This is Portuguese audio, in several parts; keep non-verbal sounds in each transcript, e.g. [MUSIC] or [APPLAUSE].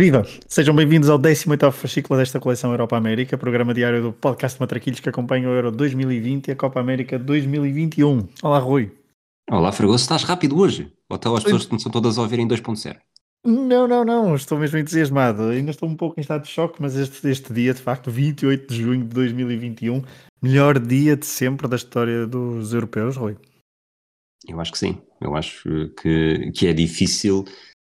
Viva! Sejam bem-vindos ao 18º fascículo desta coleção Europa América, programa diário do podcast Matraquilhos que acompanha o Euro 2020 e a Copa América 2021. Olá, Rui. Olá, Fragoso, estás rápido hoje? Ou estão as pessoas que não são todas a ouvir em 2.0? Não, não, não, estou mesmo entusiasmado. Ainda estou um pouco em estado de choque, mas este, este dia, de facto, 28 de junho de 2021, melhor dia de sempre da história dos europeus, Rui. Eu acho que sim. Eu acho que, que é difícil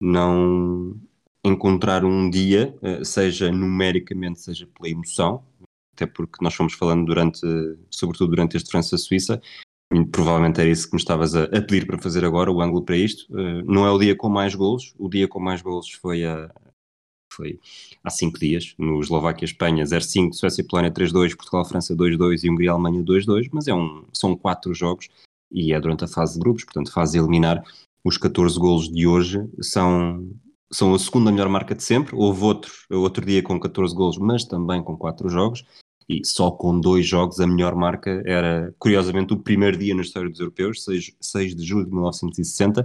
não encontrar um dia, eh, seja numericamente, seja pela emoção, até porque nós fomos falando durante, sobretudo durante este França-Suíça, provavelmente era isso que me estavas a, pedir para fazer agora, o ângulo para isto. Uh, não é o dia com mais golos, o dia com mais golos foi, a, foi há cinco dias, no Eslováquia-Espanha 0-5, Suécia-Polónia 3-2, Portugal-França 2-2 e Hungria-Alemanha 2-2, mas é um, são quatro jogos e é durante a fase de grupos, portanto fase eliminar. Os 14 golos de hoje são são a segunda melhor marca de sempre. Houve outro, outro dia com 14 golos, mas também com 4 jogos. E só com dois jogos a melhor marca era, curiosamente, o primeiro dia na história dos europeus, 6, 6 de julho de 1960,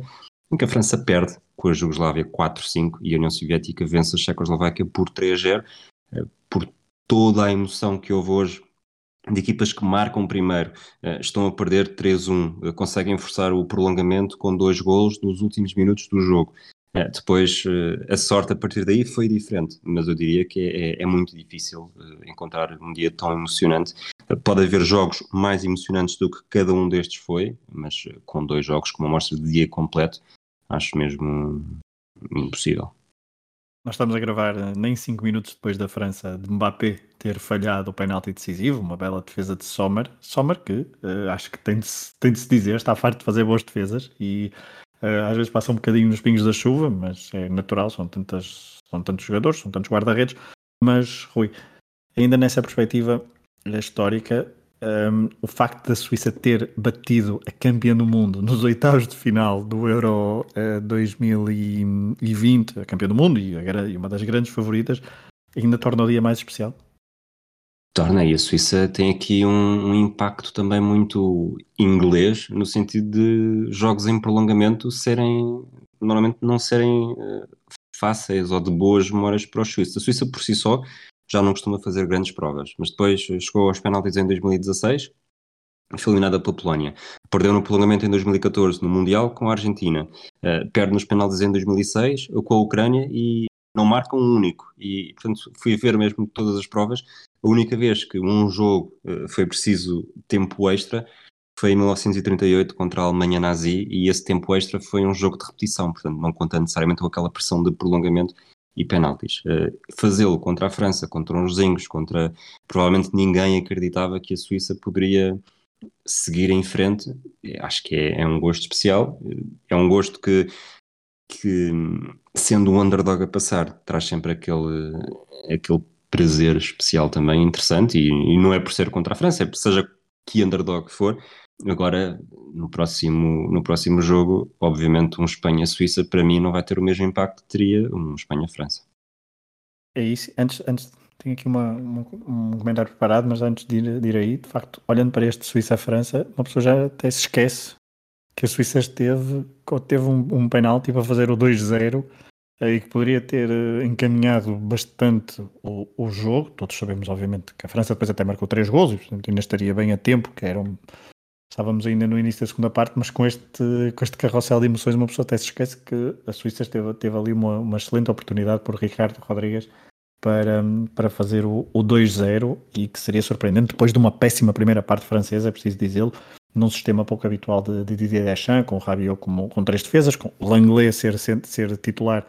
em que a França perde com a Jugoslávia 4-5 e a União Soviética vence a Checoslováquia por 3-0. Eh, por toda a emoção que houve hoje de equipas que marcam primeiro, eh, estão a perder 3-1, eh, conseguem forçar o prolongamento com dois golos nos últimos minutos do jogo. É, depois, eh, a sorte a partir daí foi diferente, mas eu diria que é, é, muito difícil eh, encontrar um dia tão emocionante. Pode haver jogos mais emocionantes do que cada um destes foi, mas eh, com dois jogos com uma amostra de dia completo, acho mesmo impossível. Nós estamos a gravar nem 5 minutos depois da França de Mbappé ter falhado o penalti decisivo, uma bela defesa de Sommer. Sommer que uh, acho que tem de, tem de se dizer, está farto de fazer boas defesas e às vezes passa um bocadinho nos pingos da chuva, mas é natural, são, tantas, são tantos jogadores, são tantos guarda-redes. Mas, Rui, ainda nessa perspectiva histórica, um, ehm, o facto da Suíça ter batido a campeã do mundo nos oitavos de final do Euro uh, eh, 2020, a campeã do mundo e, a, e uma das grandes favoritas, ainda torna o dia mais especial? Torna, e a Suíça tem aqui um, um, impacto também muito inglês, no sentido de jogos em prolongamento serem, normalmente não serem uh, fáceis ou de boas memórias para os suíços. A Suíça por si só já não costuma fazer grandes provas, mas depois chegou aos penaltis em 2016, foi eliminada pela Polónia. Perdeu no prolongamento em 2014 no Mundial com a Argentina. Uh, perde nos penaltis em 2006 com a Ucrânia e não marca um único. E, portanto, fui ver mesmo todas as provas a única vez que um jogo uh, foi preciso tempo extra foi em 1938 contra a Alemanha nazi e esse tempo extra foi um jogo de repetição, portanto não conta necessariamente com aquela pressão de prolongamento e penaltis. Uh, Fazê-lo contra a França, contra uns vizinhos, contra provavelmente ninguém acreditava que a Suíça poderia seguir em frente, acho que é, é um gosto especial, é um gosto que, que sendo um underdog a passar, traz sempre aquele, aquele prazer especial também, interessante, e, e, não é por ser contra a França, é seja que underdog for. Agora, no próximo, no próximo jogo, obviamente, um Espanha-Suíça para mim não vai ter o mesmo impacto que teria um Espanha-França. É isso. Antes, antes tenho aqui uma, uma, um comentário preparado, mas antes de ir, de ir aí, de facto, olhando para este Suíça-França, uma pessoa já até se esquece que a Suíça esteve, teve um, um penalti para fazer o 2-0 e que poderia ter eh, encaminhado bastante o, o, jogo. Todos sabemos, obviamente, que a França depois até marcou três gols e portanto ainda estaria bem a tempo, que eram estávamos ainda no início da segunda parte, mas com este, com este carrossel de emoções uma pessoa até se esquece que a Suíça teve, teve ali uma, uma excelente oportunidade por Ricardo Rodrigues para, para fazer o, o 2-0 e que seria surpreendente depois de uma péssima primeira parte francesa, é preciso dizê-lo, num sistema pouco habitual de, de Didier Deschamps, com o Rabiot como, com três defesas, com o Langlais ser, ser, ser titular.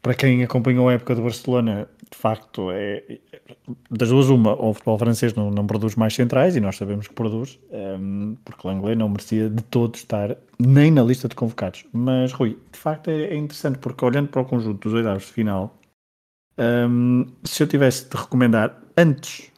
Para quem acompanhou a época do Barcelona, de facto, é das duas uma, o futebol francês não, não produz mais centrais, e nós sabemos que produz, um, ehm, porque o Langlais não merecia de todo estar nem na lista de convocados. Mas, Rui, de facto é, é interessante, porque olhando para o conjunto dos oitavos de final, um, ehm, se eu tivesse de recomendar antes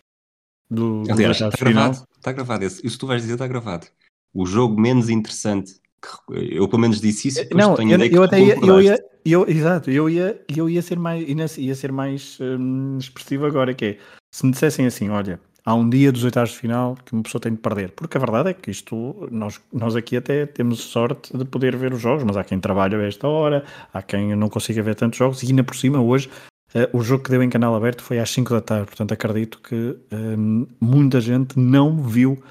do, do Aliás, está final. gravado. Está gravado. Esse. Isso que tu vais dizer está gravado. O jogo menos interessante. que- eu pelo menos disse isso. Não, tenho eu, ideia eu até ia, eu ia, eu, exato, eu ia, eu ia ser mais, ia ser mais hum, expressivo agora, que é, se me dissessem assim, olha, há um dia dos oitavos de final que uma pessoa tem de perder, porque a verdade é que isto, nós, nós aqui até temos sorte de poder ver os jogos, mas há quem trabalha a esta hora, há quem não consiga ver tantos jogos, e ainda por cima hoje, eh, o jogo que deu em canal aberto foi às 5 da tarde, portanto acredito que hum, muita gente não viu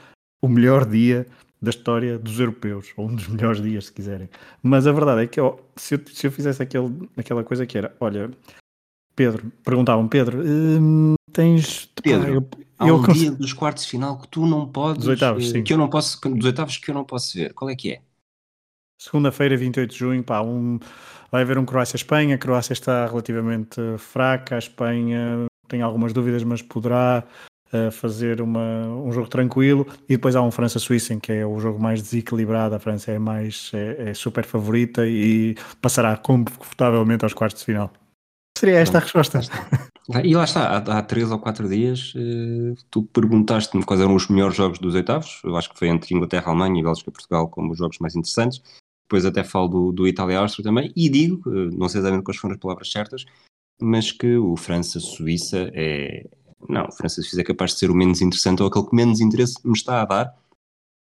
o melhor dia da história dos europeus, ou um dos melhores dias, se quiserem. Mas a verdade é que ó, se, eu, se eu fizesse aquele, aquela coisa que era, olha, Pedro, perguntavam, Pedro, hum, tens. pá, Pedro, eu, Há eu um cons- dia dos quartos de final que tu não podes. Dos oitavos, eh, sim. Que eu não posso, dos oitavos que eu não posso ver. Qual é que é? Segunda-feira, 28 de junho, pá, um, vai haver um Croácia-Espanha. A Croácia está relativamente fraca, a Espanha tem algumas dúvidas, mas poderá eh, fazer uma, um jogo tranquilo. E depois há um França-Suíça, em que é o jogo mais desequilibrado. A França é mais é, é super favorita e passará confortavelmente aos quartos de final. Seria esta a resposta. E lá está, há, há três ou quatro dias eh, tu perguntaste-me quais eram os melhores jogos dos oitavos. Eu acho que foi entre Inglaterra, Alemanha e Bélgica-Portugal como os jogos mais interessantes. Depois até falo do, do Itália-Áustria também. E digo, eh, não sei exatamente quais foram as palavras certas, mas que o França-Suíça é. Não, o França-Suíça é capaz de ser o menos interessante ou aquele que menos interesse me está a dar,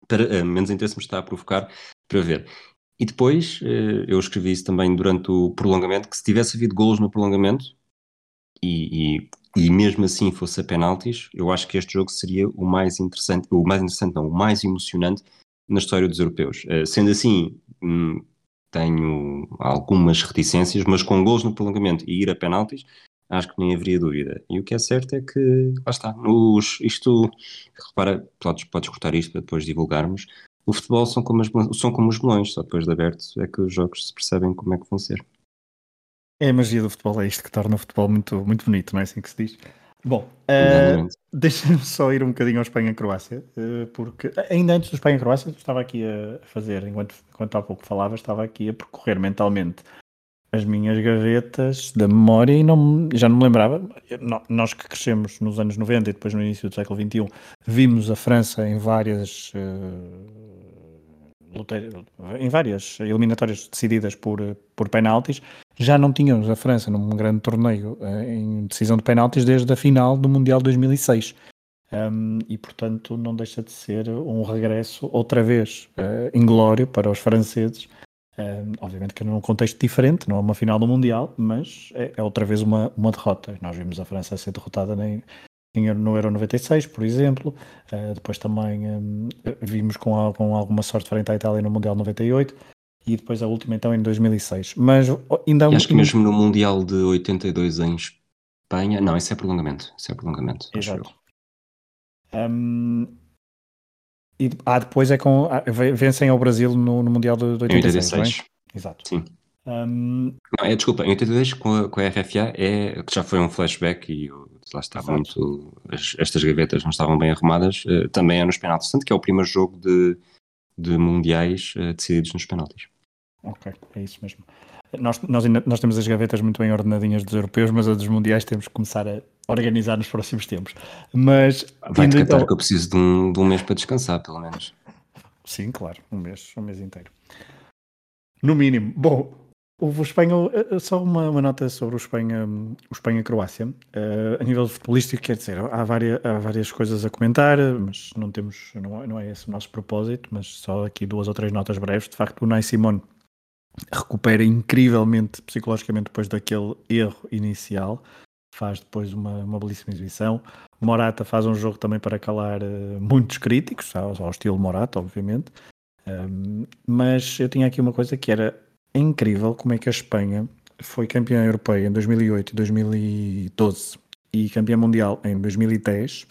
para, eh, menos interesse me está a provocar para ver. E depois, eh, eu escrevi isso também durante o prolongamento, que se tivesse havido golos no prolongamento, e, e, e mesmo assim fosse a penaltis, eu acho que este jogo seria o mais interessante, o mais interessante não, o mais emocionante na história dos europeus. Eh, sendo assim, hum, tenho algumas reticências, mas com gols no prolongamento e ir a penaltis, acho que nem haveria dúvida. E o que é certo é que, lá está, os, isto, repara, podes, podes cortar isto para depois divulgarmos, o futebol são como, as, são como os melões, só depois de aberto é que os jogos se percebem como é que vão ser. É a magia do futebol, é isto que torna o futebol muito, muito bonito, não é assim que se diz? Bom, eh, Exatamente. deixa-me só ir um bocadinho ao Espanha-Croácia, eh, porque ainda antes do Espanha-Croácia, estava aqui a fazer, enquanto, enquanto há pouco falava, estava aqui a percorrer mentalmente as minhas gavetas da memória e não, já não me lembrava. Nós que crescemos nos anos 90 e depois no início do século XXI, vimos a França em várias. eh, em várias eliminatórias decididas por, eh, por penaltis, já não tínhamos a França num grande torneio eh, em decisão de penaltis desde a final do Mundial 2006. Um, e portanto não deixa de ser um regresso outra vez uh, inglório para os franceses. Um, obviamente que num contexto diferente, não é uma final do Mundial, mas é, é outra vez uma, uma derrota. Nós vimos a França ser derrotada nem, em- no Euro 96, por exemplo. Uh, depois também um, vimos com, al- com alguma sorte frente à Itália no Mundial 98 e depois a última então em 2006. Mas ainda um- acho que mesmo no Mundial de 82 em Espanha. Não, isso é prolongamento. Isso é prolongamento. Exato. Um, e ah, depois é com. ah, ve- vencem ao Brasil no, no Mundial de, de Em 86, não é? 86. Exato. Sim. Um, Não, é, desculpa, em 82 com a, com a RFA é que já foi um flashback e eu- lá está Exato. muito. as- estas gavetas não estavam bem arrumadas. eh, também é nos penaltis. Tanto que é o primeiro jogo de, de mundiais eh, decididos nos penaltis. ok, é isso mesmo. Nós, nós, nós temos as gavetas muito bem ordenadinhas dos europeus, mas a dos mundiais temos que começar a organizar nos próximos tempos. Mas. Vai indo decatar então- que eu preciso de um, de um mês para descansar, pelo menos. Sim, claro, um mês, um mês inteiro. No mínimo. Bom, o Espanha, eh, só uma, uma nota sobre o Espanha, o Espanha-Croácia. Eh, a nível futebolístico, quer dizer, há várias, há várias coisas a comentar, mas não temos, não, não é esse o nosso propósito, mas só aqui duas ou três notas breves. De facto, o Nai Simone recupera incrivelmente psicologicamente depois daquele erro inicial. Faz depois uma, uma belíssima exibição. Morata faz um jogo também para calar eh, muitos críticos, ao, ao estilo Morata, obviamente. Um, mas eu tinha aqui uma coisa que era incrível como é que a Espanha foi campeã europeia em 2008 e 2012 e campeã mundial em 2010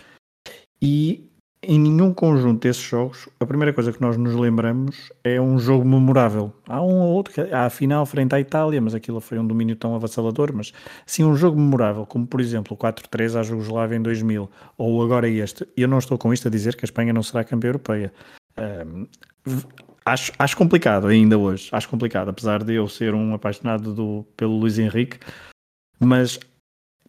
e em nenhum conjunto desses jogos a primeira coisa que nós nos lembramos é um jogo memorável. Há um ou outro, há a final frente à Itália, mas aquilo foi um domínio tão avassalador, mas sim um jogo memorável, como por exemplo o 4-3 à Jugoslávia em 2000 ou agora este. Eu não estou com isto a dizer que a Espanha não será campeã europeia. Um, acho, acho complicado ainda hoje, acho complicado, apesar de eu ser um apaixonado do, pelo Luís Henrique, mas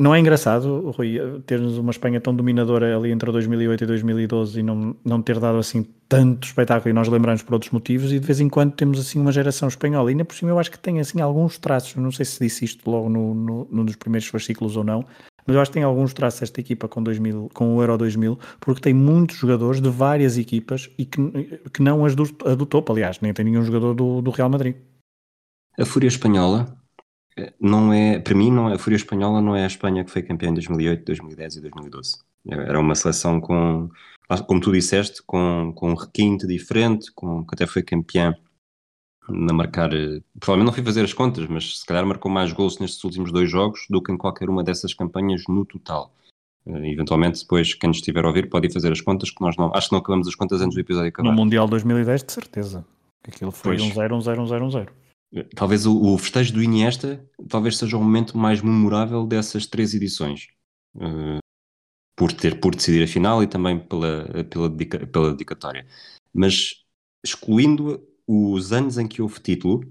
não é engraçado, Rui, termos uma Espanha tão dominadora ali entre 2008 e 2012 e não, não ter dado assim tanto espetáculo e nós lembramos por outros motivos e de vez em quando temos assim uma geração espanhola. E ainda por cima eu acho que tem assim alguns traços, não sei se disse isto logo no, no, num dos primeiros fascículos ou não, mas eu acho que tem alguns traços esta equipa com, 2000, com o Euro 2000 porque tem muitos jogadores de várias equipas e que, que não as do, a do topo, aliás, nem tem nenhum jogador do, do Real Madrid. A Fúria Espanhola não é, para mim, não é, a Fúria Espanhola não é a Espanha que foi campeã em 2008, 2010 e 2012. Era uma seleção com, como tu disseste, com, com um requinte diferente, com, que até foi campeã na marcar, eh, provavelmente não fui fazer as contas, mas se calhar marcou mais gols nestes últimos dois jogos do que em qualquer uma dessas campanhas no total. Uh, eventualmente, depois, quem nos estiver a ouvir pode ir fazer as contas, que nós não, acho que não acabamos as contas antes do episódio acabar. No Mundial 2010, de certeza. Aquilo foi pois. um 0, um 0, um 0, um 0. Talvez o, o, festejo do Iniesta talvez seja o momento mais memorável dessas três edições. Uh, por ter por decidir a final e também pela, pela, dedica, pela dedicatória. Mas excluindo os anos em que houve título,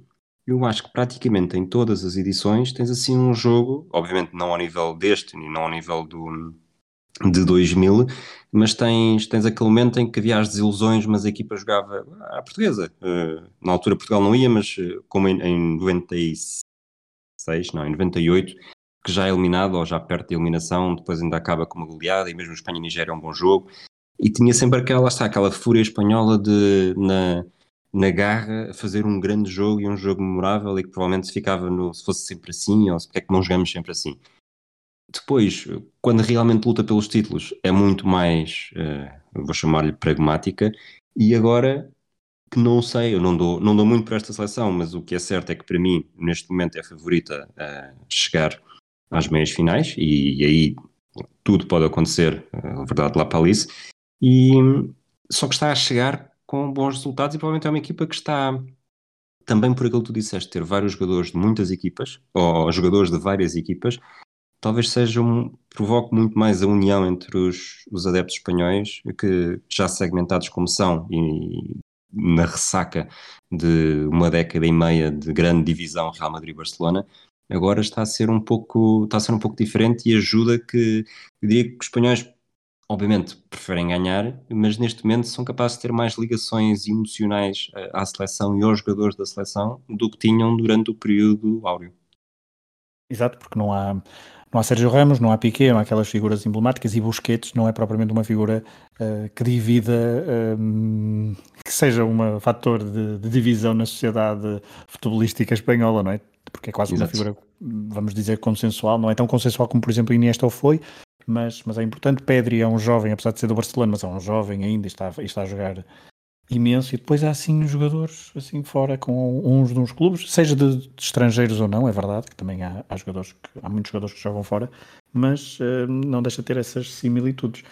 eu acho que praticamente em todas as edições tens assim um jogo, obviamente não ao nível deste, nem não ao nível do, de 2000, mas tens, tens aquele momento em que havia as desilusões, mas a equipa jogava à portuguesa. Uh, na altura Portugal não ia, mas uh, como em, em 96, não, em 98, que já é eliminado ou já perto da eliminação, depois ainda acaba com uma goleada e mesmo Espanha e Nigéria é um bom jogo. E tinha sempre aquela, está, aquela fúria espanhola de na, na garra fazer um grande jogo e um jogo memorável e que provavelmente ficava no se fosse sempre assim ou se é que não jogamos sempre assim. Depois, quando realmente luta pelos títulos, é muito mais, uh, vou chamar-lhe pragmática, e agora que não sei, eu não dou, não dou muito para esta seleção, mas o que é certo é que para mim, neste momento, é a favorita a chegar às meias finais, e, e aí tudo pode acontecer, uh, verdade, lá para Alice, e só que está a chegar com bons resultados e provavelmente é uma equipa que está também por aquilo que tu disseste, ter vários jogadores de muitas equipas, ou jogadores de várias equipas, talvez seja um, provoque muito mais a união entre os, os adeptos espanhóis, que já segmentados como são, e na ressaca de uma década e meia de grande divisão Real Madrid-Barcelona, agora está a ser um pouco está a ser um pouco diferente e ajuda que eu diria que os espanhóis obviamente preferem ganhar, mas neste momento são capazes de ter mais ligações emocionais à seleção e aos jogadores da seleção do que tinham durante o período áureo. Exato, porque não há não há Sérgio Ramos, não há Piquet, não há aquelas figuras emblemáticas e Busquets não é propriamente uma figura uh, que divida, um, que seja um fator de, de, divisão na sociedade futebolística espanhola, não é? Porque é quase Exato. uma figura, vamos dizer, consensual, não é tão consensual como, por exemplo, Iniesta foi, mas, mas é importante. Pedri é um jovem, apesar de ser do Barcelona, mas é um jovem ainda e está, e está a jogar imenso. E depois há assim jogadores assim fora com uns de uns clubes, seja de, de estrangeiros ou não, é verdade que também há, há, jogadores que, há muitos jogadores que jogam fora, mas uh, não deixa de ter essas similitudes.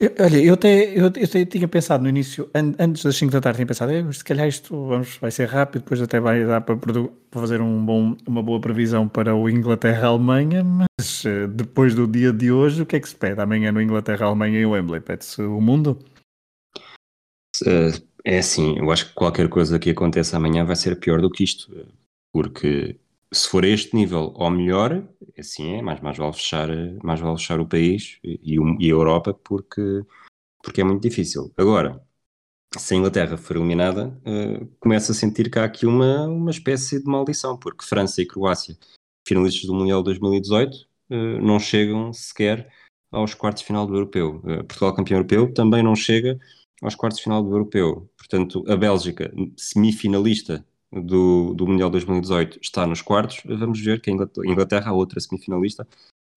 Eu, olha, eu até, eu, eu tinha pensado no início, an, antes das 5 da tarde, tinha pensado, eh, se calhar isto vamos, vai ser rápido, depois até vai dar para, para fazer um bom, uma boa previsão para o Inglaterra-Alemanha, mas uh, depois do dia de hoje, o que é que se pede amanhã no Inglaterra-Alemanha e Wembley? Pede-se o mundo? Uh, é assim, eu acho que qualquer coisa que aconteça amanhã vai ser pior do que isto, porque se for este nível ou melhor, assim é, mais, mais, vale, fechar, mais vale fechar o país e, e a Europa porque, porque é muito difícil. Agora, se a Inglaterra for eliminada, uh, começa a sentir que há aqui uma, uma espécie de maldição, porque França e Croácia, finalistas do Mundial 2018, uh, não chegam sequer aos quartos de final do Europeu. Uh, Portugal campeão europeu também não chega aos quartos de final do Europeu. Portanto, a Bélgica, semifinalista do, do Mundial 2018, está nos quartos. Vamos ver que a Inglaterra, a outra semifinalista,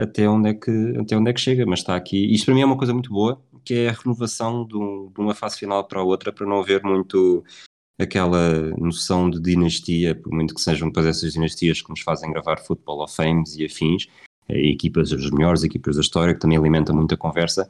até onde, é que, até onde é que chega, mas está aqui. Isto para mim é uma coisa muito boa, que é a renovação de, um, de uma fase final para a outra, para não haver muito aquela noção de dinastia, por muito que sejam depois essas dinastias que nos fazem gravar Football of Fames e afins, equipas, as melhores equipas da história, que também alimentam muita conversa,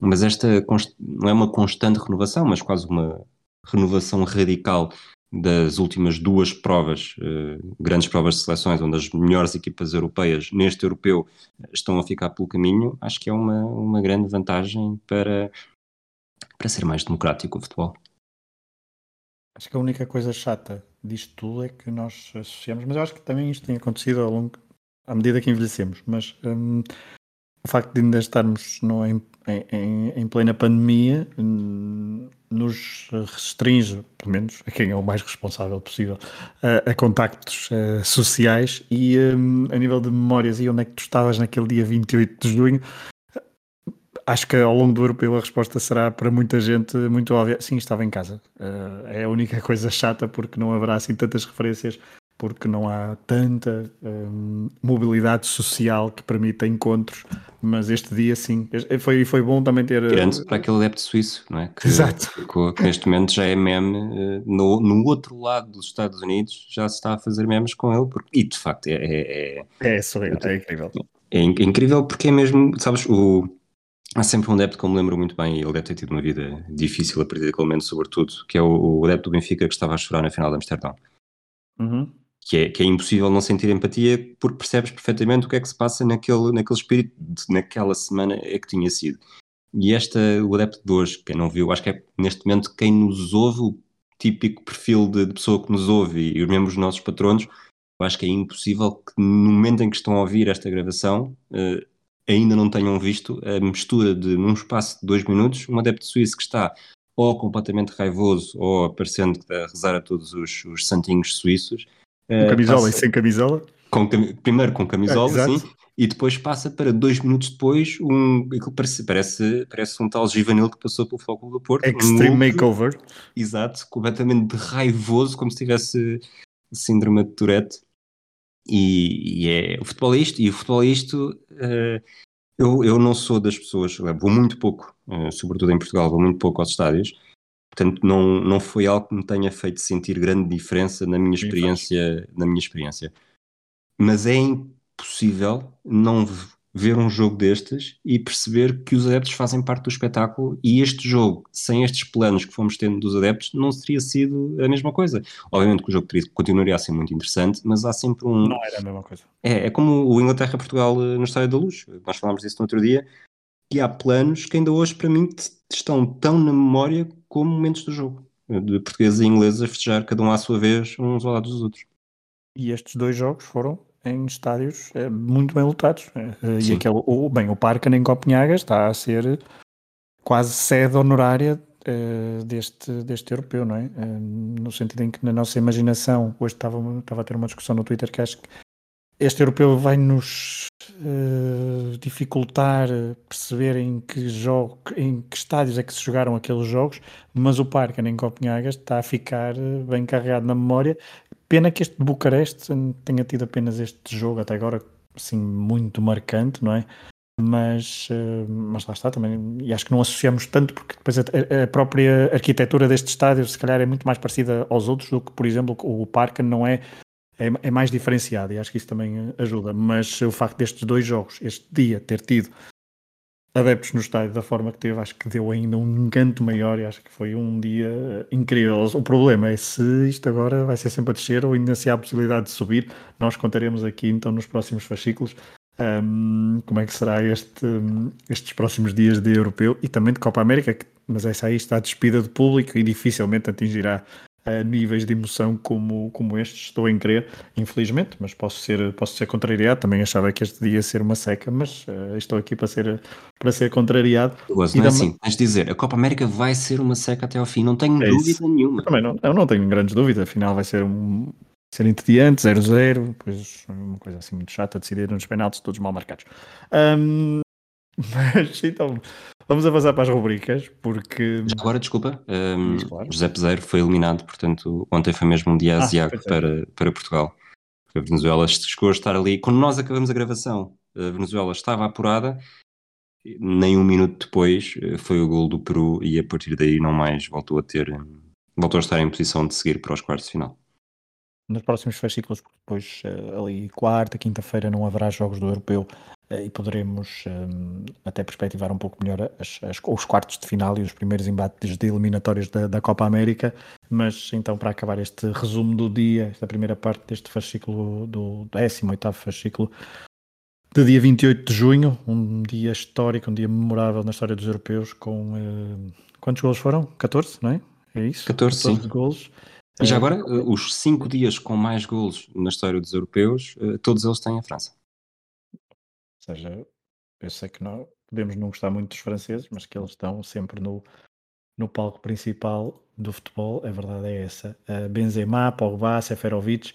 mas esta não é uma constante renovação, mas quase uma renovação radical das últimas duas provas, eh, grandes provas de seleções, onde as melhores equipas europeias neste europeu estão a ficar pelo caminho, acho que é uma, uma grande vantagem para, para ser mais democrático o futebol. Acho que a única coisa chata disto tudo é que nós associamos, mas eu acho que também isto tem acontecido ao longo à medida que envelhecemos, mas hum, o facto de ainda estarmos no, em, em, em, plena pandemia hum, nos restringe, pelo menos a quem é o mais responsável possível, a, a contactos uh, sociais e um, a nível de memórias e onde é que tu estavas naquele dia 28 de junho, acho que ao longo do europeu a resposta será para muita gente muito óbvia. Sim, estava em casa. Uh, é a única [LAUGHS] coisa chata porque não haverá assim tantas referências porque não há tanta um, mobilidade social que permita encontros, mas este dia sim, foi, foi bom também ter... Grande para aquele adepto suíço, não é? Que, Exato. Que, que neste momento já é meme, eh, no, no outro lado dos Estados Unidos já se está a fazer memes com ele, porque, e de facto é... É, é, é, surreal, é incrível. É incrível porque é mesmo, sabes, o... Há sempre um adepto que eu me lembro muito bem, e ele deve ter tido uma vida difícil a partir daquele momento, sobretudo, que é o, o adepto do Benfica que estava a chorar na final de Amsterdão. Uhum que é, que é impossível não sentir empatia porque percebes perfeitamente o que é que se passa naquele, naquele espírito, de, naquela semana é que tinha sido. E esta, o adepto de hoje, quem não viu, acho que é neste momento quem nos ouve, o típico perfil de, de pessoa que nos ouve e, e os nossos patronos, eu acho que é impossível que no momento em que estão a ouvir esta gravação uh, ainda não tenham visto a mistura de, num espaço de dois minutos, um adepto suíço que está ou completamente raivoso ou aparecendo a rezar a todos os, os santinhos suíços, com eh, camisola passa... e sem camisola? Com, primeiro com camisola, é, sim, e depois passa para dois minutos depois um. Parece, parece, parece um tal Givanil que passou pelo Foco do Porto. Extreme um Makeover. Exato, completamente raivoso, como se tivesse síndrome de Tourette. E, e é, o futebol é isto, e o futebol é isto. Uh, eu, eu não sou das pessoas, vou muito pouco, uh, sobretudo em Portugal, vou muito pouco aos estádios, Portanto, não, não foi algo que me tenha feito sentir grande diferença na minha experiência, na minha experiência. Mas é impossível não ver um jogo destes e perceber que os adeptos fazem parte do espetáculo e este jogo, sem estes planos que fomos tendo dos adeptos, não teria sido a mesma coisa. Obviamente que o jogo continuaria a ser muito interessante, mas há sempre um... Não era a mesma coisa. É, é como o Inglaterra-Portugal eh, no Estádio da Luz. Nós falámos disso no outro dia, e há planos que ainda hoje para mim estão tão na memória como momentos do jogo, de portugueses e ingleses a festejar cada um à sua vez, uns ao lado dos outros. E estes dois jogos foram em estádios é, muito bem lotados. É, e aquele, o, bem, o Parque em Copenhaga está a ser quase sede honorária é, deste, deste europeu, não é? No sentido em que na nossa imaginação, hoje estava, estava a ter uma discussão no Twitter que acho que este europeu vai nos uh, dificultar perceber em que, jogo, em que estádios é que se jogaram aqueles jogos, mas o Parque em Copenhaga está a ficar eh, bem carregado na memória. Pena que este de Bucareste tenha tido apenas este jogo até agora, assim, muito marcante, não é? Mas, uh, mas lá está também, e acho que não associamos tanto, porque depois a, a, própria arquitetura deste estádio, se calhar, é muito mais parecida aos outros do que, por exemplo, o Parque não é é, é, mais diferenciado e acho que isso também ajuda. Mas o facto destes dois jogos, este dia, ter tido adeptos no estádio da forma que teve, acho que deu ainda um encanto maior e acho que foi um dia incrível. O problema é se isto agora vai ser sempre a descer ou ainda se há a possibilidade de subir. Nós contaremos aqui então nos próximos fascículos um, como é que será este, estes próximos dias de europeu e também de Copa América, que, mas essa aí está despida de público e dificilmente atingirá a níveis de emoção como, como estes. Estou em crer, infelizmente, mas posso ser, posso ser contrariado. Também achava que este dia ia ser uma seca, mas uh, estou aqui para ser, para ser contrariado. Mas não é assim, tens de dizer, a Copa América vai ser uma seca até ao fim, não tenho é dúvida isso. nenhuma. Também não, eu não tenho grandes dúvidas, afinal vai ser um, ser entediante, 0-0, depois uma coisa assim muito chata, decidir nos penaltis todos mal marcados. Um, mas então, Vamos avançar para as rubricas, porque. Agora, desculpa, um, claro. José Peseiro foi eliminado, portanto, ontem foi mesmo um dia ah, asiático é. para, para Portugal. A Venezuela chegou a estar ali. Quando nós acabamos a gravação, a Venezuela estava apurada, nem um minuto depois eh, foi o gol do Peru e a partir daí não mais voltou a ter. voltou a estar em posição de seguir para os quartos de final. Nos próximos fascículos, depois eh, ali quarta, quinta-feira não haverá jogos do europeu eh, e poderemos um, até perspectivar um pouco melhor as, as, os quartos de final e os primeiros embates de eliminatórios da, da, Copa América. Mas então, para acabar este resumo do dia, esta primeira parte deste fascículo, do 18 fascículo, de dia 28 de junho, um dia histórico, um dia memorável na história dos europeus, com uh, quantos golos foram? 14, não é? É isso? 14, 14 sim. golos. E já eh, agora, os cinco dias com mais golos na história dos europeus, todos eles têm a França. seja, eu sei que nós podemos não gostar muito dos franceses, mas que eles estão sempre no, no palco principal do futebol, a verdade é essa. Uh, Benzema, Pogba, Seferovic,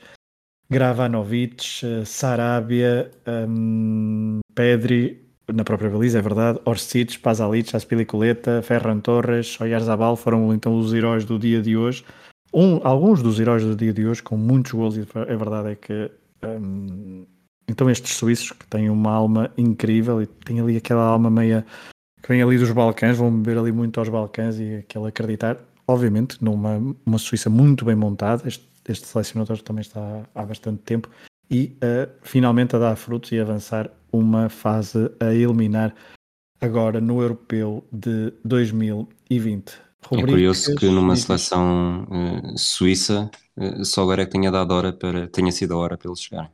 Gravanovic, Sarabia, um, Pedri, na própria baliza, é verdade, Orsic, Pasalic, Aspiliculeta, Ferran Torres, Oyarzabal foram então os heróis do dia de hoje. Um, alguns dos heróis do dia de hoje com muitos gols e a verdade é que um, então estes suíços que têm uma alma incrível e têm ali aquela alma meia que vem ali dos Balcãs, vão beber ali muito aos Balcãs e aquele acreditar, obviamente, numa uma Suíça muito bem montada, este, este selecionador também está há bastante tempo, e uh, finalmente a dar frutos e avançar uma fase a eliminar agora no Europeu de 2020. Rubricas, é curioso que numa seleção uh, suíça uh, só agora é que tenha dado hora para tenha sido a hora para eles chegarem.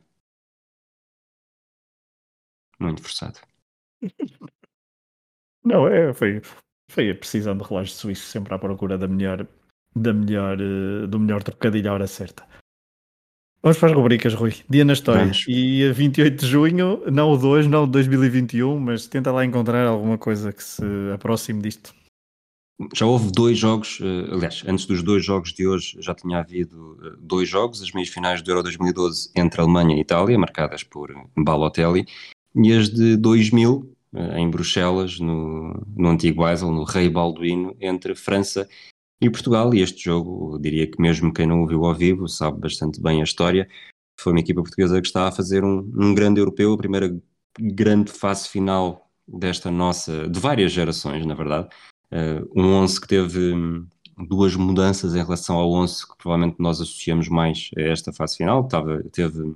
Muito forçado. [LAUGHS] Não, é, foi, foi a precisão de relógio suíço sempre à procura da melhor, da melhor, uh, do melhor trocadilho à hora certa. Vamos para as rubricas, Rui. Dia na história. Vamos. E a 28 de junho, não o 2, não o 2021, mas tenta lá encontrar alguma coisa que se aproxime disto. Já houve dois jogos, uh, aliás, antes dos dois jogos de hoje já tinha havido uh, dois jogos, as meias finais do Euro 2012 entre Alemanha e Itália, marcadas por Balotelli, e as de 2000, eh, em Bruxelas, no, no antigo Basel, no Rei Balduino, entre França e Portugal. E este jogo, diria que mesmo quem não o viu ao vivo sabe bastante bem a história. Foi uma equipa portuguesa que está a fazer um, um grande europeu, a primeira grande fase final desta nossa, de várias gerações, na verdade. Uh, um 11 que teve hum, duas mudanças em relação ao 11 que provavelmente nós associamos mais a esta fase final. Tava, teve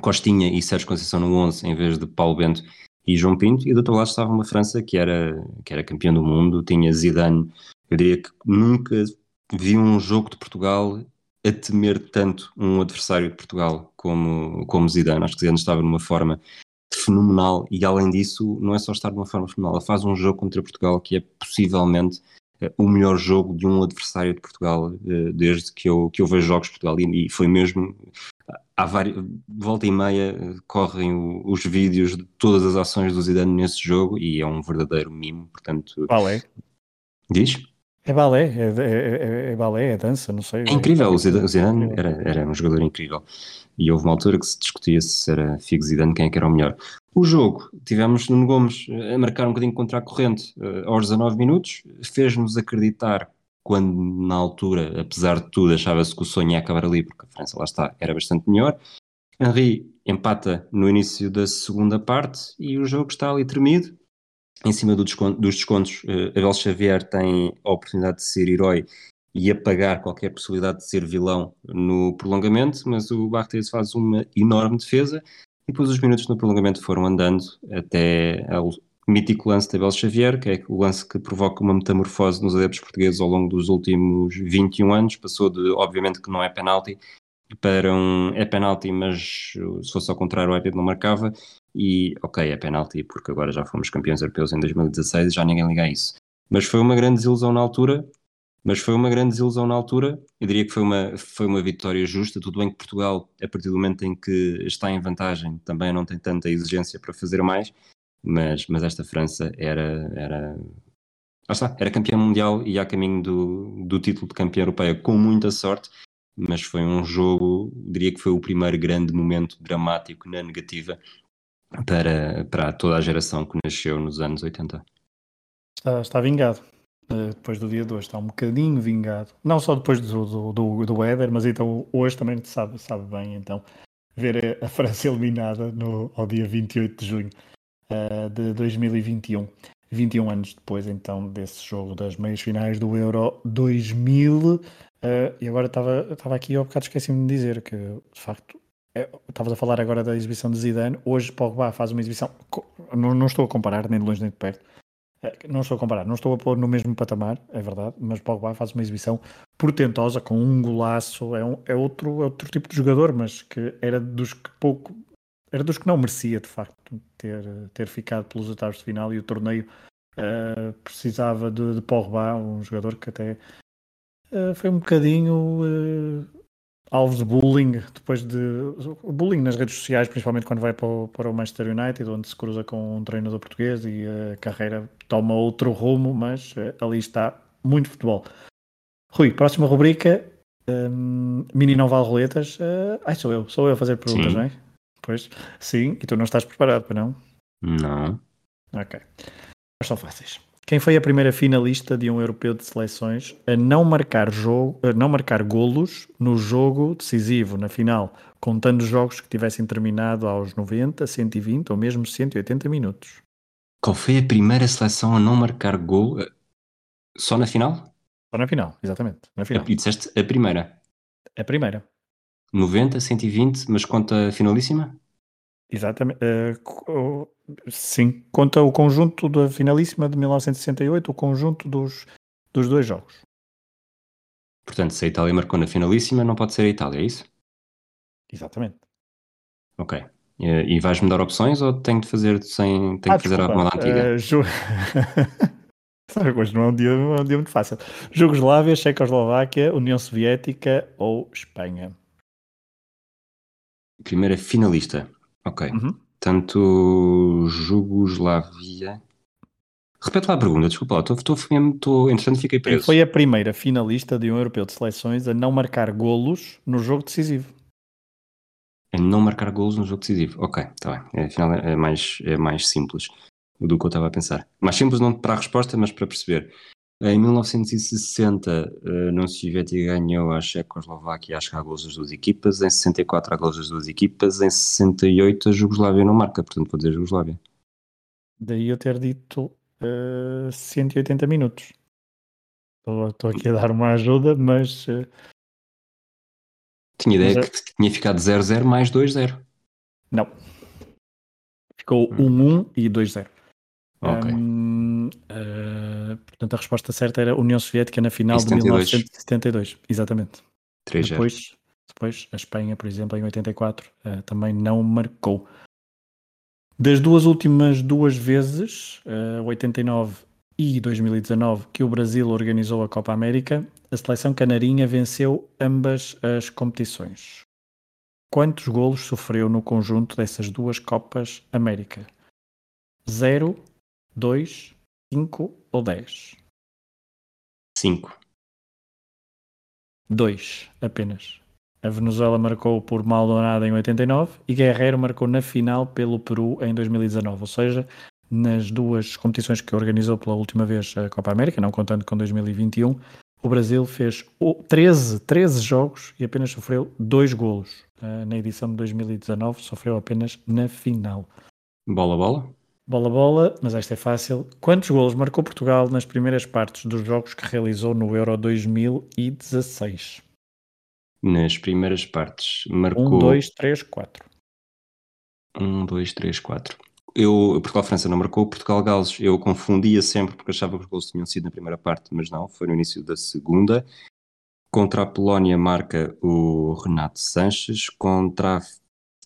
Costinha e Sérgio Conceição no 11 em vez de Paulo Bento e João Pinto, e do outro lado estava uma França que era, que era campeã do mundo, tinha Zidane, eu diria que nunca vi um jogo de Portugal a temer tanto um adversário de Portugal como, como Zidane, acho que Zidane estava numa forma fenomenal, e além disso, não é só estar numa forma fenomenal, ele faz um jogo contra Portugal que é possivelmente uh, o melhor jogo de um adversário de Portugal uh, desde que eu, que eu vejo jogos de Portugal, e, foi mesmo há várias, volta e meia correm o, os vídeos de todas as ações do Zidane nesse jogo e é um verdadeiro mimo, portanto... Balé. Diz? É balé, é, é, é, é, balé, é dança, não sei. É incrível, o Zidane, era, era um jogador incrível e houve uma altura que se discutia se era Figo Zidane quem é que era o melhor. O jogo, tivemos Nuno Gomes a marcar um bocadinho contra a corrente uh, aos 19 minutos, fez-nos acreditar quando na altura, apesar de tudo, achava-se que o sonho ia acabar ali, porque a França lá está, era bastante melhor. Henri empata no início da segunda parte e o jogo está ali tremido. Em cima do desconto, dos descontos, uh, Abel Xavier tem a oportunidade de ser herói e apagar qualquer possibilidade de ser vilão no prolongamento, mas o Barthez faz uma enorme defesa e depois os minutos no prolongamento foram andando até ao mítico lance de Abel Xavier, que é o lance que provoca uma metamorfose nos adeptos portugueses ao longo dos últimos 21 anos, passou de, obviamente, que não é penalti, para um é penalti, mas se fosse ao contrário o árbitro não marcava, e ok, é penalti porque agora já fomos campeões europeus em 2016 e já ninguém liga a isso. Mas foi uma grande desilusão na altura, mas foi uma grande desilusão na altura, eu diria que foi uma, foi uma vitória justa, tudo bem que Portugal, a partir do momento em que está em vantagem, também não tem tanta exigência para fazer mais, mas, mas esta França era, era, ah, está, era campeã mundial e a caminho do, do título de campeã europeia com muita sorte, mas foi um jogo, diria que foi o primeiro grande momento dramático na negativa para, para toda a geração que nasceu nos anos 80. Está, está vingado. Uh, depois do dia de hoje, está um bocadinho vingado. Não só depois do, do, do, do Éder, mas então hoje também sabe, sabe bem então ver a França eliminada no, ao dia 28 de junho uh, de 2021. 21 anos depois, então, desse jogo das meias finais do Euro 2000. Uh, eh, e agora estava aqui, ao bocado esqueci-me de dizer que, de facto, estavas a falar agora da exibição de Zidane. Hoje, Pogba faz uma exibição. Não, não estou a comparar, nem de longe nem de perto. Uh, não estou a comparar, não estou a pôr no mesmo patamar, é verdade, mas Pogba faz uma exibição portentosa, com um golaço. É, um, é, outro, é outro tipo de jogador, mas que era dos que pouco era dos que não merecia, de facto, ter, ter ficado pelos oitavos de final e o torneio uh, precisava de, de Pogba, um jogador que até uh, foi um bocadinho uh, alvo de bullying, depois de bullying nas redes sociais, principalmente quando vai para o, para o Manchester United, onde se cruza com um treinador português e a carreira toma outro rumo, mas uh, ali está muito futebol. Rui, próxima rubrica, um, mini não vale roletas. Uh, ai, sou eu, sou eu a fazer perguntas, sim. não é? Pois, sim, e tu não estás preparado para não? Não. Ok. Mas são fáceis. Quem foi a primeira finalista de um europeu de seleções a não marcar, jogo, a não marcar golos no jogo decisivo, na final, contando jogos que tivessem terminado aos 90, 120 ou mesmo 180 minutos? Qual foi a primeira seleção a não marcar gol eh, só na final? Só na final, exatamente. Na final. E disseste a primeira? A primeira. 90, 120, mas conta a finalíssima? Exatamente. Uh, sim, conta o conjunto da finalíssima de 1968, o conjunto dos, dos dois jogos. Portanto, se a Itália marcou na finalíssima, não pode ser a Itália, é isso? Exatamente. Ok. E, vais-me dar opções ou tenho de fazer sem tenho ah, de fazer desculpa. a moda antiga? Uh, ju... [LAUGHS] Hoje não é um, dia, não é um dia muito fácil. Jugoslávia, Checoslováquia, União Soviética ou Espanha? Primeira finalista. Ok. Uhum. Tanto Jugoslávia. Repete lá a pergunta, desculpa lá, estou, estou, estou, entretanto fiquei preso. Foi a primeira finalista de um europeu de seleções a não marcar golos no jogo decisivo. A não marcar golos no jogo decisivo. Ok, está bem. É, afinal é mais, é mais simples do que eu estava a pensar. Mais simples não para a resposta, mas para perceber. Em 1960, a União Soviética ganhou a Checoslováquia acho que há gols das duas equipas, em 64 há gols das duas equipas, em 68 a Jugoslávia não marca, portanto vou dizer Jugoslávia. Daí eu ter dito uh, 180 minutos. Estou aqui a dar uma ajuda, mas... Uh... Tinha ideia mas, que tinha ficado 0-0 mais 2-0. Não. Ficou 1-1 hum. e 2-0. Ok. Um, uh, portanto, a resposta certa era União Soviética na final 72. de 1972. Exatamente. 3 depois, depois, a Espanha, por exemplo, em 84, uh, também não marcou. Das duas últimas duas vezes, uh, 89 e 2019, que o Brasil organizou a Copa América, a seleção canarinha venceu ambas as competições. Quantos golos sofreu no conjunto dessas duas Copas América? 0, 2, 5 ou 10? 5. 2 apenas. A Venezuela marcou por Maldonado em 89 e Guerreiro marcou na final pelo Peru em 2019. Ou seja, nas duas competições que organizou pela última vez a Copa América, não contando com 2021, o Brasil fez 13, 13 jogos e apenas sofreu 2 golos. Ah, na edição de 2019 sofreu apenas na final. Bola, bola? Bola bola, mas esta é fácil. Quantos golos marcou Portugal nas primeiras partes dos jogos que realizou no Euro 2016? Nas primeiras partes marcou. 1, 2, 3, 4. 1, 2, 3, 4. Eu, Portugal-França não marcou, Portugal-Gales eu confundia sempre porque achava que os gols tinham sido na primeira parte, mas não, foi no início da segunda. Contra a Polónia marca o Renato Sanches, contra a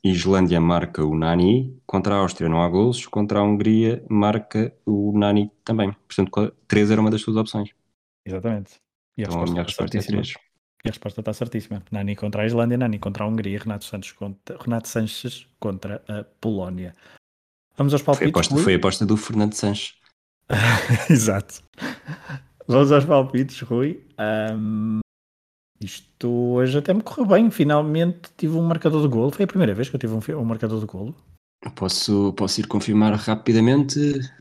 Islândia marca o Nani, contra a Áustria não há golos, contra a Hungria marca o Nani também. Portanto, 3 era uma das suas opções. Exatamente. E a então a minha resposta é 3. E a resposta está certíssima. Nani contra a Islândia, Nani contra a Hungria, Renato Santos contra, Renato Sanches contra a Polónia. Vamos aos palpites. Foi a aposta, foi a aposta do Fernando Sanches. [LAUGHS] Exato. Vamos aos palpites, Rui. Um, isto hoje até me correu bem. Finalmente tive um marcador de golo. Foi a primeira vez que eu tive um, um marcador de golo. Posso, posso ir confirmar rapidamente.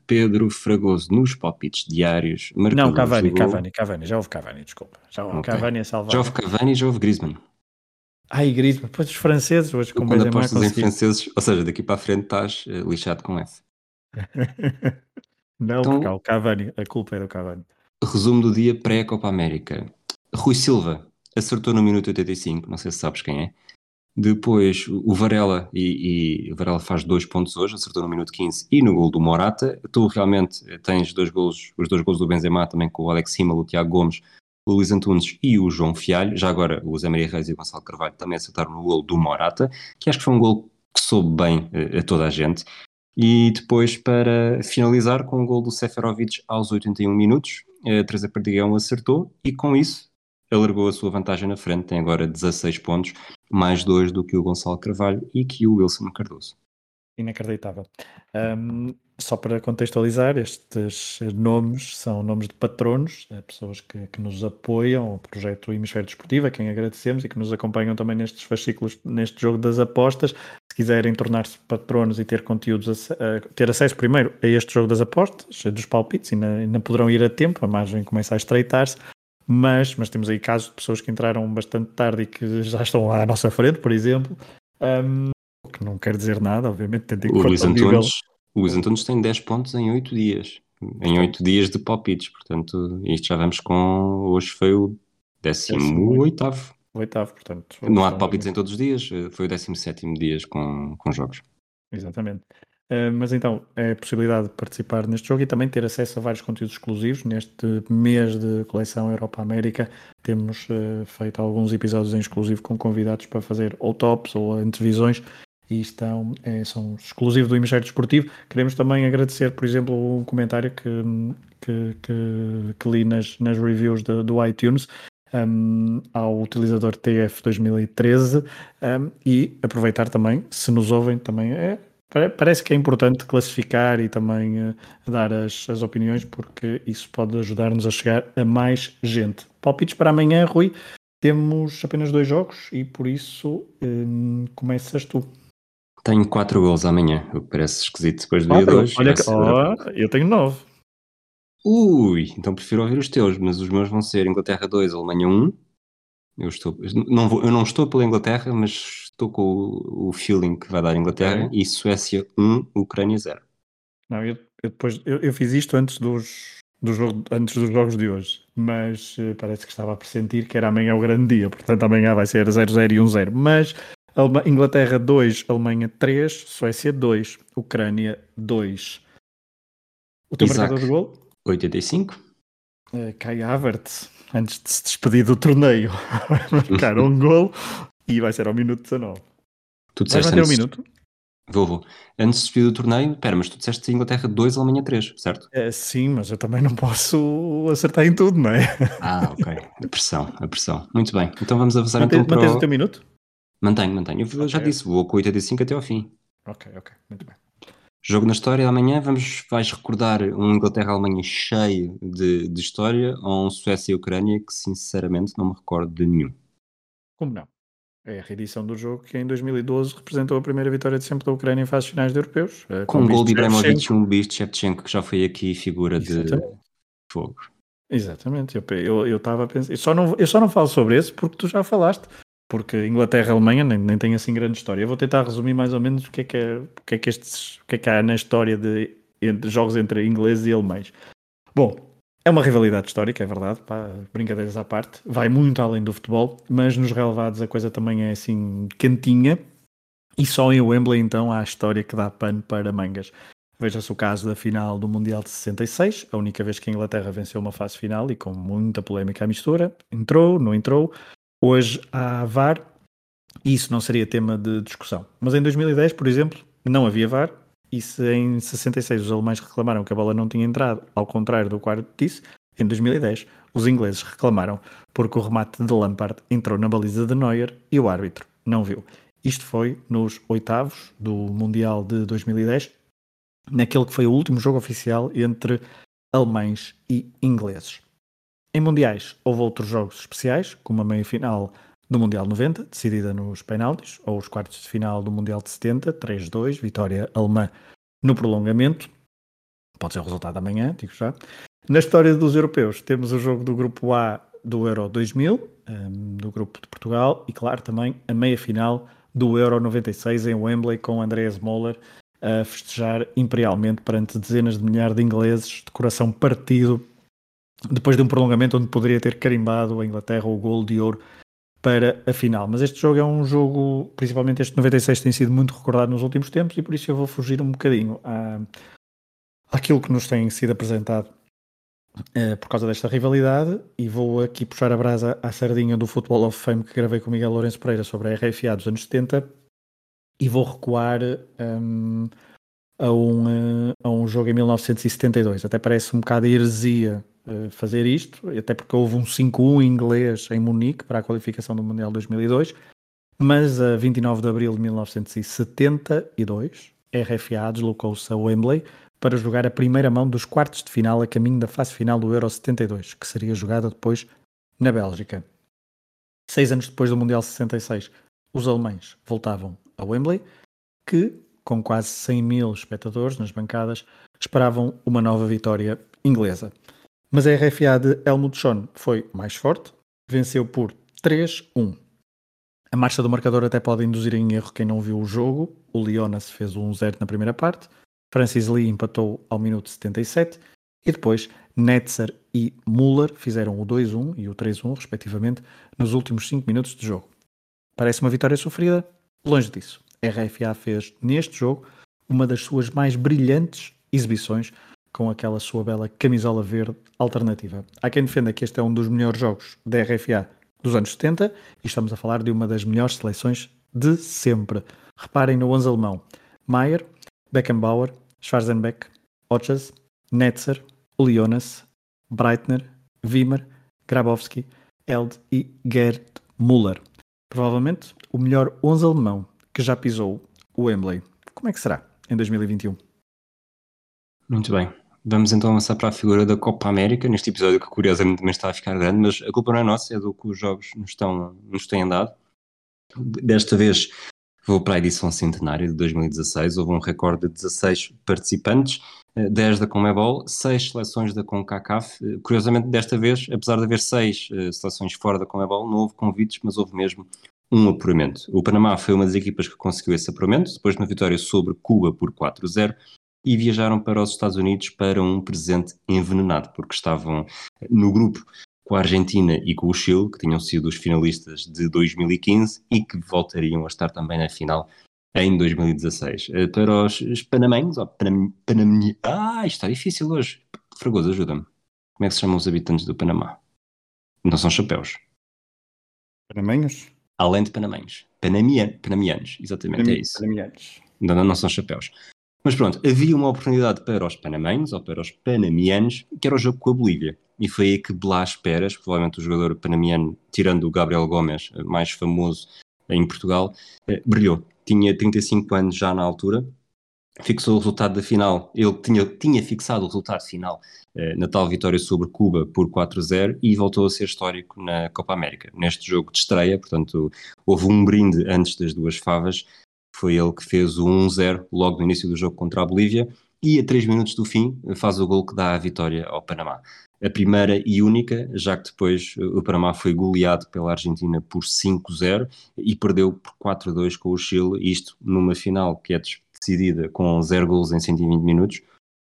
Pedro Fragoso nos palpites diários. Não, Cavani, Cavani, Cavani. Já houve Cavani, desculpa. Já houve okay. Cavani a salvar. Já houve Cavani e já houve Griezmann. Ai, Griezmann. Depois os franceses hoje com Quando apostas em franceses, ou seja, daqui para a frente estás uh, lixado com essa. [LAUGHS] Não, então, porque o Cavani, a culpa é do Cavani. Resumo do dia pré-Copa América. Rui Silva, acertou no minuto 85, não sei se sabes quem é. Depois o Varela, e, e o Varela faz dois pontos hoje, acertou no minuto 15 e no gol do Morata. Tu realmente tens dois golos, os dois golos do Benzema também com o Alex Sima, o Tiago Gomes, o Luís Antunes e o João Fialho. Já agora o Zé Maria Reis e o Gonçalo Carvalho também acertaram no gol do Morata, que acho que foi um gol que soube bem a, a toda a gente. E depois, para finalizar, com o gol do Seferovic aos 81 minutos, a Teresa Perdigão acertou e com isso alargou a sua vantagem na frente, tem agora 16 pontos, mais dois do que o Gonçalo Carvalho e que o Wilson Cardoso. Inacreditável. Um, só para contextualizar, estes nomes são nomes de patronos, é, pessoas que, que, nos apoiam ao projeto Hemisfério Desportivo, a quem agradecemos e que nos acompanham também nestes fascículos, neste jogo das apostas. Se quiserem tornar-se patronos e ter conteúdos, a, a, ter acesso primeiro a este jogo das apostas, dos palpites, ainda, ainda poderão ir a tempo, a margem começa a estreitar-se. Mas, mas temos aí casos de pessoas que entraram bastante tarde e que já estão à nossa frente, por exemplo. Um, o que não quer dizer nada, obviamente, tendo em o Luís Antunes, o Luís Antunes tem 10 pontos em 8 dias. Em 8 dias de palpites, portanto, isto já vamos com. Hoje foi o 18. Oitavo, portanto. Não há palpites em todos os dias, foi o 17 dias com, com jogos. Exatamente. Uh, mas então, é a possibilidade de participar neste jogo e também ter acesso a vários conteúdos exclusivos. Neste mês de coleção Europa-América, temos uh, feito alguns episódios em exclusivo com convidados para fazer ou tops ou antevisões e estão, é, são exclusivos do Hemisfério Desportivo. Queremos também agradecer, por exemplo, um comentário que, que, que, que li nas, nas reviews do, do iTunes. Um, ao utilizador TF 2013 um, e aproveitar também, se nos ouvem, também é, parece que é importante classificar e também uh, dar as, as opiniões, porque isso pode ajudar-nos a chegar a mais gente. Palpites para amanhã, Rui. Temos apenas dois jogos e por isso um, começas tu. Tenho 4 gols amanhã, o que parece esquisito depois do dia 2. Olha, que, oh, eu tenho 9. Ui, então prefiro ouvir os teus, mas os meus vão ser Inglaterra 2, Alemanha 1. Eu, estou, não vou, eu não estou pela Inglaterra, mas estou com o, o feeling que vai dar a Inglaterra. E Suécia 1, Ucrânia 0. Não, eu, eu depois, eu, eu, fiz isto antes dos, do jogo, antes dos jogos de hoje, mas uh, parece que estava a pressentir que era amanhã o grande dia, portanto amanhã vai ser 0-0 e 1-0. Mas Inglaterra 2, Alemanha 3, Suécia 2, Ucrânia 2. O teu Isaac, marcador de gol? 85. Uh, Kai Havertz, antes de se despedir do torneio, [LAUGHS] vai marcar um gol e vai ser ao minuto 19. Tu disseste vai bater um minuto? Vou, vou. Antes de despedir do torneio, pera, mas tu disseste Inglaterra 2, Alemanha 3, certo? É, sim, mas eu também não posso acertar em tudo, não é? Ah, ok. A pressão, a pressão. Muito bem. Então vamos avançar Mantém, então para Mantens o... teu minuto? Mantenho, mantenho. Eu okay. já disse, vou com 85 até ao fim. Ok, ok. Muito bem. Jogo na história, amanhã vamos, vais recordar um Inglaterra-Alemanha cheio de, de história ou um Suécia e Ucrânia que sinceramente não me recordo de nenhum. Como não? É a reedição do jogo que em 2012 representou a primeira vitória de sempre da Ucrânia em fases finais de europeus. Com, com um gol de Ibrahimovic e um bis de Shevchenko que já foi aqui figura Exatamente. de fogo. Exatamente, eu estava a pensar. Eu só, não, eu só não falo sobre esse porque tu já falaste porque Inglaterra e Alemanha nem, nem tem assim grande história. Eu vou tentar resumir mais ou menos o que é que, é, o que, é que, estes, o que, é que há na história de entre, jogos entre ingleses e alemães. Bom, é uma rivalidade histórica, é verdade, pá, brincadeiras à parte, vai muito além do futebol, mas nos relevados a coisa também é assim quentinha, e só em Wembley então há a história que dá pano para mangas. Veja-se o caso da final do Mundial de 66, a única vez que a Inglaterra venceu uma fase final e com muita polémica à mistura. Entrou, não entrou. Hoje há VAR isso não seria tema de discussão. Mas em 2010, por exemplo, não havia VAR e se em 66 os alemães reclamaram que a bola não tinha entrado, ao contrário do quarto disse, em 2010 os ingleses reclamaram porque o remate de Lampard entrou na baliza de Neuer e o árbitro não viu. Isto foi nos oitavos do Mundial de 2010, naquele que foi o último jogo oficial entre alemães e ingleses. Em Mundiais houve outros jogos especiais, como a meia-final do Mundial 90, decidida nos penaltis, ou os quartos de final do Mundial de 70, 3-2, vitória alemã no prolongamento. Pode ser o resultado amanhã, digo já. Na história dos europeus, temos o jogo do grupo A do Euro 2000, um, do grupo de Portugal, e claro, também a meia-final do Euro 96 em Wembley, com Andreas Moller a festejar imperialmente perante dezenas de milhares de ingleses, de coração partido depois de um prolongamento onde poderia ter carimbado a Inglaterra o gol de ouro para a final. Mas este jogo é um jogo, principalmente este 96, tem sido muito recordado nos últimos tempos e por isso eu vou fugir um bocadinho à, àquilo que nos tem sido apresentado uh, por causa desta rivalidade e vou aqui puxar a brasa à sardinha do Football of Fame que gravei com Miguel Lourenço Pereira sobre a RFA dos anos 70 e vou recuar um, a, um, uh, a um jogo em 1972. Até parece um bocado heresia fazer isto, até porque houve um 5-1 inglês em Munique para a qualificação do Mundial 2002, mas a 29 de abril de 1972, RFA deslocou-se a Wembley para jogar a primeira mão dos quartos de final a caminho da fase final do Euro 72, que seria jogada depois na Bélgica. Seis anos depois do Mundial 66, os alemães voltavam a Wembley, que, com quase 100 mil espectadores nas bancadas, esperavam uma nova vitória inglesa. Mas a RFA de Helmut Schoen foi mais forte, venceu por 3-1. A marcha do marcador até pode induzir em erro quem não viu o jogo. O Leonas fez o 1-0 na primeira parte, Francis Lee empatou ao minuto 77 e depois Netzer e Müller fizeram o 2-1 e o 3-1, respectivamente, nos últimos 5 minutos de jogo. Parece uma vitória sofrida? Longe disso. A RFA fez neste jogo uma das suas mais brilhantes exibições com aquela sua bela camisola verde alternativa. Há quem defenda que este é um dos melhores jogos da RFA dos anos 70 e estamos a falar de uma das melhores seleções de sempre. Reparem no 11 alemão. Maier, Beckenbauer, Schwarzenbeck, Otschas, Netzer, Ulionas, Breitner, Wimmer, Grabowski, Eld e Gerd Müller. Provavelmente o melhor 11 alemão que já pisou o Wembley. Como é que será em 2021? Muito bem. Vamos então avançar para a figura da Copa América, neste episódio que curiosamente também está a ficar grande, mas a culpa não é nossa, é do que os jogos nos, estão, nos têm dado. Desta vez vou para a edição centenária de 2016, houve um recorde de 16 participantes, 10 eh, da Comebol, 6 seleções da CONCACAF. Eh, curiosamente, desta vez, apesar de haver 6 eh, seleções fora da Comebol, não houve convites, mas houve mesmo um apuramento. O Panamá foi uma das equipas que conseguiu esse apuramento, depois de uma vitória sobre Cuba por 4-0, e viajaram para os Estados Unidos para um presente envenenado, porque estavam no grupo com a Argentina e com o Chile, que tinham sido os finalistas de 2015 e que voltariam a estar também na final em 2016. Eh, para os, os panamenhos, ou panam, panam, ah, isto está difícil hoje. Fragoso, ajuda-me. Como é que se chamam os habitantes do Panamá? Não são chapéus. Panamenhos? Além de panamenhos. Panamian, panamianos, exatamente, Panam, é isso. Panamianos. Não, não são chapéus. Mas pronto, havia uma oportunidade para os panamenhos, ou para os panamianos, que era o jogo com a Bolívia. E foi aí que Blas Peras, provavelmente o jogador panamiano, tirando o Gabriel Gomes, mais famoso em Portugal, eh, brilhou. Tinha 35 anos já na altura, fixou o resultado da final. Ele tinha, tinha fixado o resultado final eh, na tal vitória sobre Cuba por 4-0 e voltou a ser histórico na Copa América. Neste jogo de estreia, portanto, houve um brinde antes das duas favas foi ele que fez o 1-0 logo no início do jogo contra a Bolívia e a 3 minutos do fim faz o gol que dá a vitória ao Panamá. A primeira e única, já que depois o Panamá foi goleado pela Argentina por 5-0 e perdeu por 4-2 com o Chile, isto numa final que é decidida com 0 gols em 120 minutos.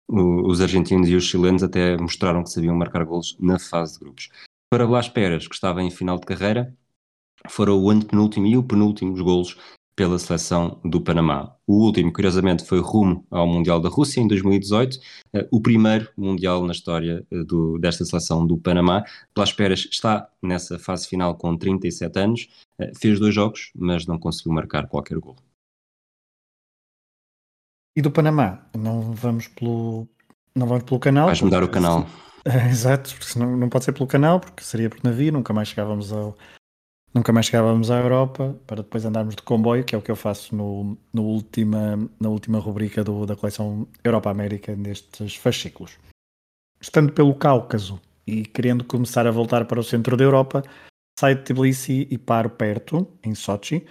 Os argentinos e os chilenos até mostraram que sabiam marcar gols na fase de grupos. Para Blas Peras, que estava em final de carreira, foram o antepenúltimo e o penúltimo golos pela seleção do Panamá. O último, curiosamente, foi rumo ao Mundial da Rússia em 2018, eh, o primeiro Mundial na história eh, do, desta seleção do Panamá. Pelas Peras está nessa fase final com 37 anos, eh, fez dois jogos, mas não conseguiu marcar qualquer gol. E do Panamá, não vamos pelo, não vamos pelo canal. Vais mudar o canal. [LAUGHS] exato, porque não, não pode ser pelo canal, porque seria por navio, nunca mais chegávamos ao, nunca mais chegávamos à Europa para depois andarmos de comboio, que é o que eu faço no, no última, na última rubrica do, da coleção Europa-América nestes fascículos. Estando pelo Cáucaso e querendo começar a voltar para o centro da Europa, saio de Tbilisi e paro perto, em Sochi.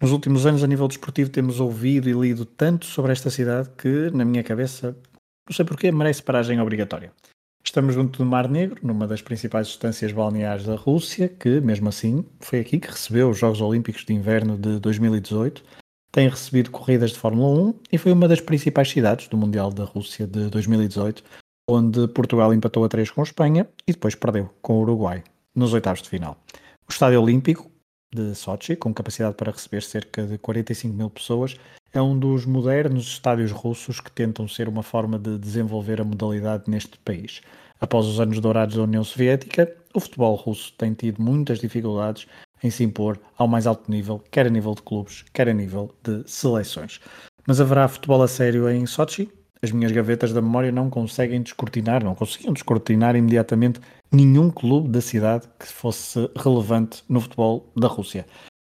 Nos últimos anos, a nível desportivo, temos ouvido e lido tanto sobre esta cidade que, na minha cabeça, não sei porquê, merece paragem obrigatória. Estamos junto do Mar Negro, numa das principais estâncias balneares da Rússia, que, mesmo assim, foi aqui que recebeu os Jogos Olímpicos de Inverno de 2018. Tem recebido corridas de Fórmula 1 e foi uma das principais cidades do Mundial da Rússia de 2018, onde Portugal empatou a 3 com a Espanha e depois perdeu com o Uruguai nos oitavos de final. O Estádio Olímpico de Sochi, com capacidade para receber cerca de 45 mil pessoas, é um dos modernos estádios russos que tentam ser uma forma de desenvolver a modalidade neste país. Após os anos dourados da União Soviética, o futebol russo tem tido muitas dificuldades em se impor ao mais alto nível, quer a nível de clubes, quer a nível de seleções. Mas haverá futebol a sério em Sochi? as minhas gavetas da memória não conseguem descortinar, não conseguiam descortinar imediatamente nenhum clube da cidade que fosse relevante no futebol da Rússia.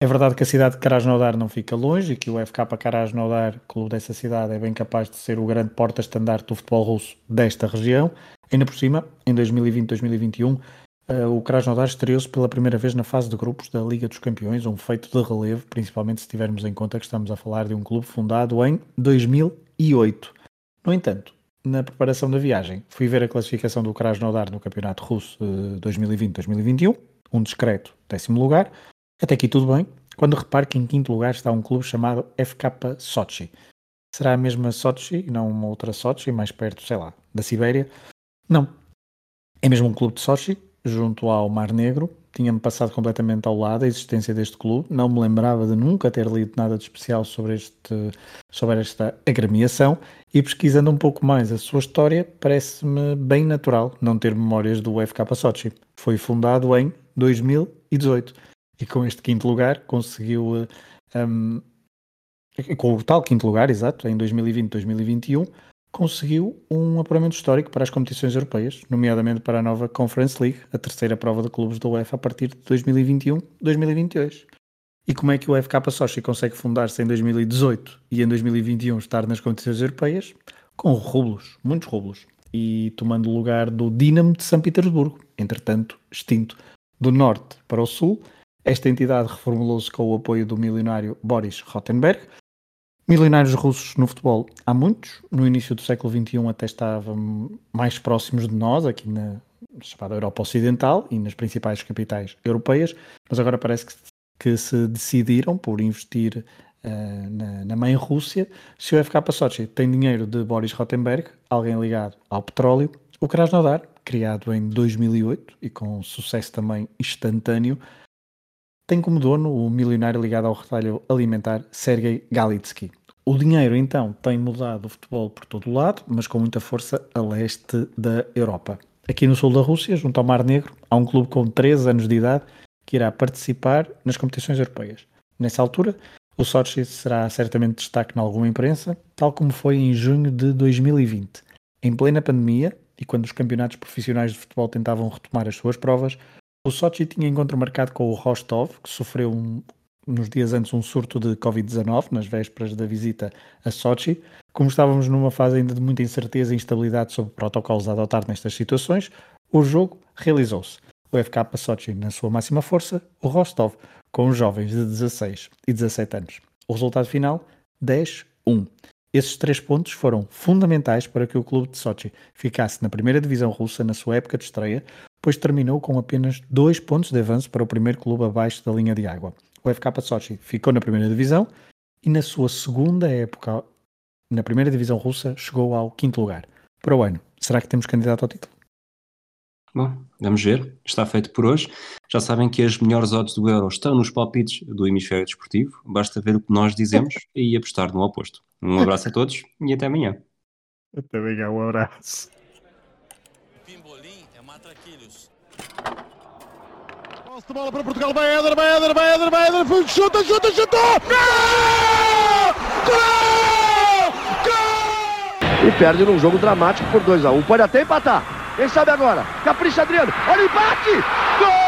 É verdade que a cidade de Krasnodar não fica longe e que o FK Krasnodar, clube dessa cidade, é bem capaz de ser o grande porta-estandarte do futebol russo desta região. Ainda por cima, em 2020-2021, eh, o Krasnodar estreou-se pela primeira vez na fase de grupos da Liga dos Campeões, um feito de relevo, principalmente se tivermos em conta que estamos a falar de um clube fundado em 2008. No entanto, na preparação da viagem, fui ver a classificação do Krasnodar no Campeonato Russo 2020-2021, um discreto décimo lugar, até aqui tudo bem, quando reparo que em quinto lugar está um clube chamado FK Sochi. Será a mesma Sochi e não uma outra Sochi, mais perto, sei lá, da Sibéria? Não. É mesmo um clube de Sochi, junto ao Mar Negro. Tinha-me passado completamente ao lado a existência deste clube. Não me lembrava de nunca ter lido nada de especial sobre, este, sobre esta agremiação. E pesquisando um pouco mais a sua história, parece-me bem natural não ter memórias do FK Sochi. Foi fundado em 2018 e com este quinto lugar conseguiu, um, com o tal quinto lugar, exato, em 2020-2021, conseguiu um apuramento histórico para as competições europeias, nomeadamente para a nova Conference League, a terceira prova de clubes da UEFA a partir de 2021-2022. E como é que o FK Sochi consegue fundar-se em 2018 e em 2021 estar nas competições europeias? Com rublos, muitos rublos, e tomando o lugar do Dinamo de São Petersburgo, entretanto extinto. Do norte para o sul, esta entidade reformulou-se com o apoio do milionário Boris Rottenberg. Milionários russos no futebol há muitos. No início do século XXI até estavam mais próximos de nós, aqui na chamada Europa Ocidental e nas principais capitais europeias, mas agora parece que, que se decidiram por investir uh, na, na, mãe Rússia. Se o FK Sochi tem dinheiro de Boris Rottenberg, alguém ligado ao petróleo, o Krasnodar, criado em 2008 e com sucesso também instantâneo, tem como dono o milionário ligado ao retalho alimentar Sergei Galitsky. O dinheiro, então, tem mudado o futebol por todo o lado, mas com muita força a leste da Europa. Aqui no sul da Rússia, junto ao Mar Negro, há um clube com 13 anos de idade que irá participar nas competições europeias. Nessa altura, o Sochi será certamente destaque em alguma imprensa, tal como foi em junho de 2020. Em plena pandemia, e quando os campeonatos profissionais de futebol tentavam retomar as suas provas, o Sochi tinha encontro marcado com o Rostov, que sofreu um, nos dias antes um surto de Covid-19, nas vésperas da visita a Sochi. Como estávamos numa fase ainda de muita incerteza e instabilidade sobre protocolos a adotar nestas situações, o jogo realizou-se. O FK Sochi na sua máxima força, o Rostov com os jovens de 16 e 17 anos. O resultado final, 10-1. Esses três pontos foram fundamentais para que o clube de Sochi ficasse na primeira divisão russa na sua época de estreia, pois terminou com apenas dois pontos de avanço para o primeiro clube abaixo da linha de água. O FK Sochi ficou na primeira divisão e na sua segunda época na primeira divisão russa chegou ao quinto lugar. Para o ano, será que temos candidato ao título? Bom, vamos ver. Está feito por hoje. Já sabem que as melhores odds do Euro estão nos palpites do Hemisfério Desportivo. Basta ver o que nós dizemos [LAUGHS] e apostar no oposto. Um abraço a todos e até amanhã. Até amanhã, um abraço. Pimbolim é matraquilhos. Posse de bola para Portugal, vai Éder, vai Éder, vai Éder, vai Éder, chuta, chuta, chuta! Gol! Gol! Gol! E perde num jogo dramático por 2x1. Um. Pode até empatar. Quem sabe agora? Capricha Adriano. Olha o empate! Gol!